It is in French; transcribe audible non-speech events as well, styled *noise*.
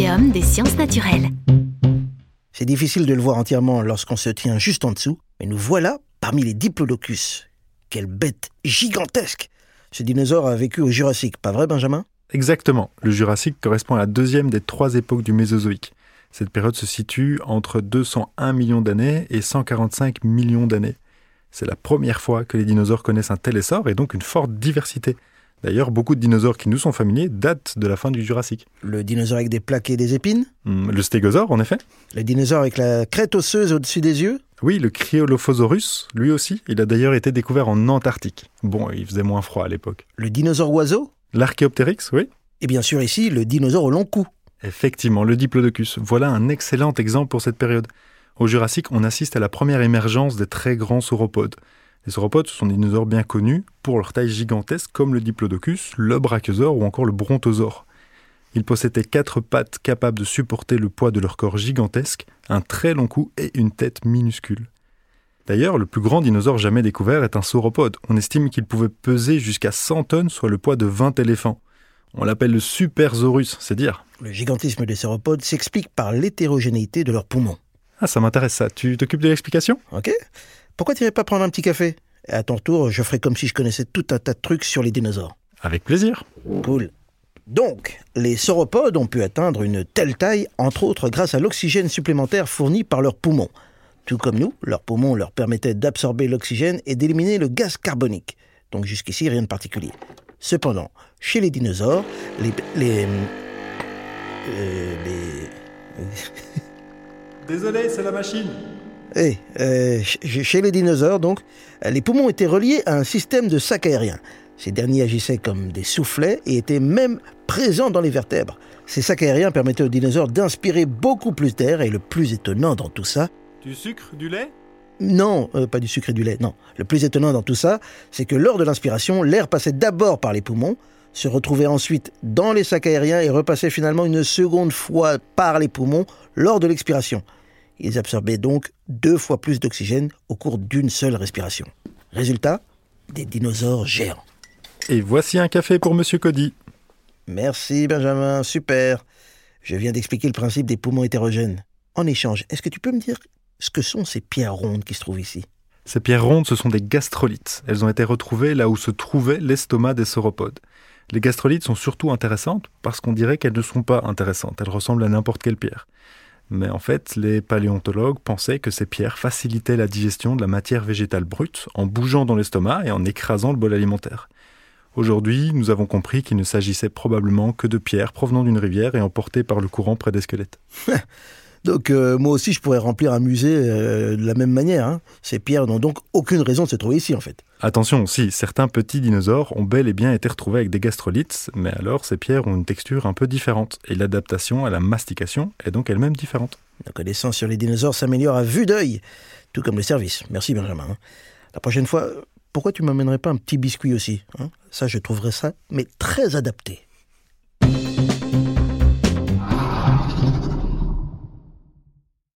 Muséum des sciences naturelles. C'est difficile de le voir entièrement lorsqu'on se tient juste en dessous, mais nous voilà parmi les diplodocus. Quelle bête gigantesque Ce dinosaure a vécu au Jurassique, pas vrai Benjamin? Exactement. Le Jurassique correspond à la deuxième des trois époques du Mésozoïque. Cette période se situe entre 201 millions d'années et 145 millions d'années. C'est la première fois que les dinosaures connaissent un tel essor et donc une forte diversité. D'ailleurs, beaucoup de dinosaures qui nous sont familiers datent de la fin du Jurassique. Le dinosaure avec des plaques et des épines Hmm, Le stégosaure, en effet. Le dinosaure avec la crête osseuse au-dessus des yeux Oui, le Cryolophosaurus, lui aussi, il a d'ailleurs été découvert en Antarctique. Bon, il faisait moins froid à l'époque. Le dinosaure oiseau L'Archéoptérix, oui. Et bien sûr ici, le dinosaure au long cou. Effectivement, le Diplodocus. Voilà un excellent exemple pour cette période. Au Jurassique, on assiste à la première émergence des très grands sauropodes. Les sauropodes ce sont des dinosaures bien connus pour leur taille gigantesque comme le Diplodocus, le Brachiosaure ou encore le Brontosaure. Ils possédaient quatre pattes capables de supporter le poids de leur corps gigantesque, un très long cou et une tête minuscule. D'ailleurs, le plus grand dinosaure jamais découvert est un sauropode. On estime qu'il pouvait peser jusqu'à 100 tonnes, soit le poids de 20 éléphants. On l'appelle le Supersaurus, c'est dire. Le gigantisme des sauropodes s'explique par l'hétérogénéité de leurs poumons. Ah, ça m'intéresse ça. Tu t'occupes de l'explication? Ok Pourquoi t'irais pas prendre un petit café? Et à ton tour, je ferai comme si je connaissais tout un tas de trucs sur les dinosaures. Avec plaisir. Cool. Donc, les sauropodes ont pu atteindre une telle taille, entre autres grâce à l'oxygène supplémentaire fourni par leurs poumons. Tout comme nous, leurs poumons leur permettaient d'absorber l'oxygène et d'éliminer le gaz carbonique. Donc jusqu'ici, rien de particulier. Cependant, chez les dinosaures, les... les... euh, les... Désolé, c'est la machine. Eh, euh, ch- chez les dinosaures, donc, les poumons étaient reliés à un système de sacs aériens. Ces derniers agissaient comme des soufflets et étaient même présents dans les vertèbres. Ces sacs aériens permettaient aux dinosaures d'inspirer beaucoup plus d'air et le plus étonnant dans tout ça, Du sucre, du lait? Non, euh, pas du sucre et du lait, non. Le plus étonnant dans tout ça, c'est que lors de l'inspiration, l'air passait d'abord par les poumons, se retrouvait ensuite dans les sacs aériens et repassait finalement une seconde fois par les poumons lors de l'expiration. Ils absorbaient donc deux fois plus d'oxygène au cours d'une seule respiration. Résultat, des dinosaures géants. Et voici un café pour Monsieur Cody. Merci Benjamin, super. Je viens d'expliquer le principe des poumons hétérogènes. En échange, est-ce que tu peux me dire ce que sont ces pierres rondes qui se trouvent ici? Ces pierres rondes, ce sont des gastrolites. Elles ont été retrouvées là où se trouvait l'estomac des sauropodes. Les gastrolites sont surtout intéressantes parce qu'on dirait qu'elles ne sont pas intéressantes. Elles ressemblent à n'importe quelle pierre. Mais en fait, les paléontologues pensaient que ces pierres facilitaient la digestion de la matière végétale brute en bougeant dans l'estomac et en écrasant le bol alimentaire. Aujourd'hui, nous avons compris qu'il ne s'agissait probablement que de pierres provenant d'une rivière et emportées par le courant près des squelettes. *laughs* Donc euh, moi aussi je pourrais remplir un musée euh, de la même manière. hein. Ces pierres n'ont donc aucune raison de se trouver ici en fait. Attention, si, certains petits dinosaures ont bel et bien été retrouvés avec des gastrolites, mais alors ces pierres ont une texture un peu différente, et l'adaptation à la mastication est donc elle-même différente. La connaissance sur les dinosaures s'améliore à vue d'œil, tout comme le service. Merci Benjamin. hein. La prochaine fois, pourquoi tu m'amènerais pas un petit biscuit aussi hein? Ça je trouverais ça, mais très adapté.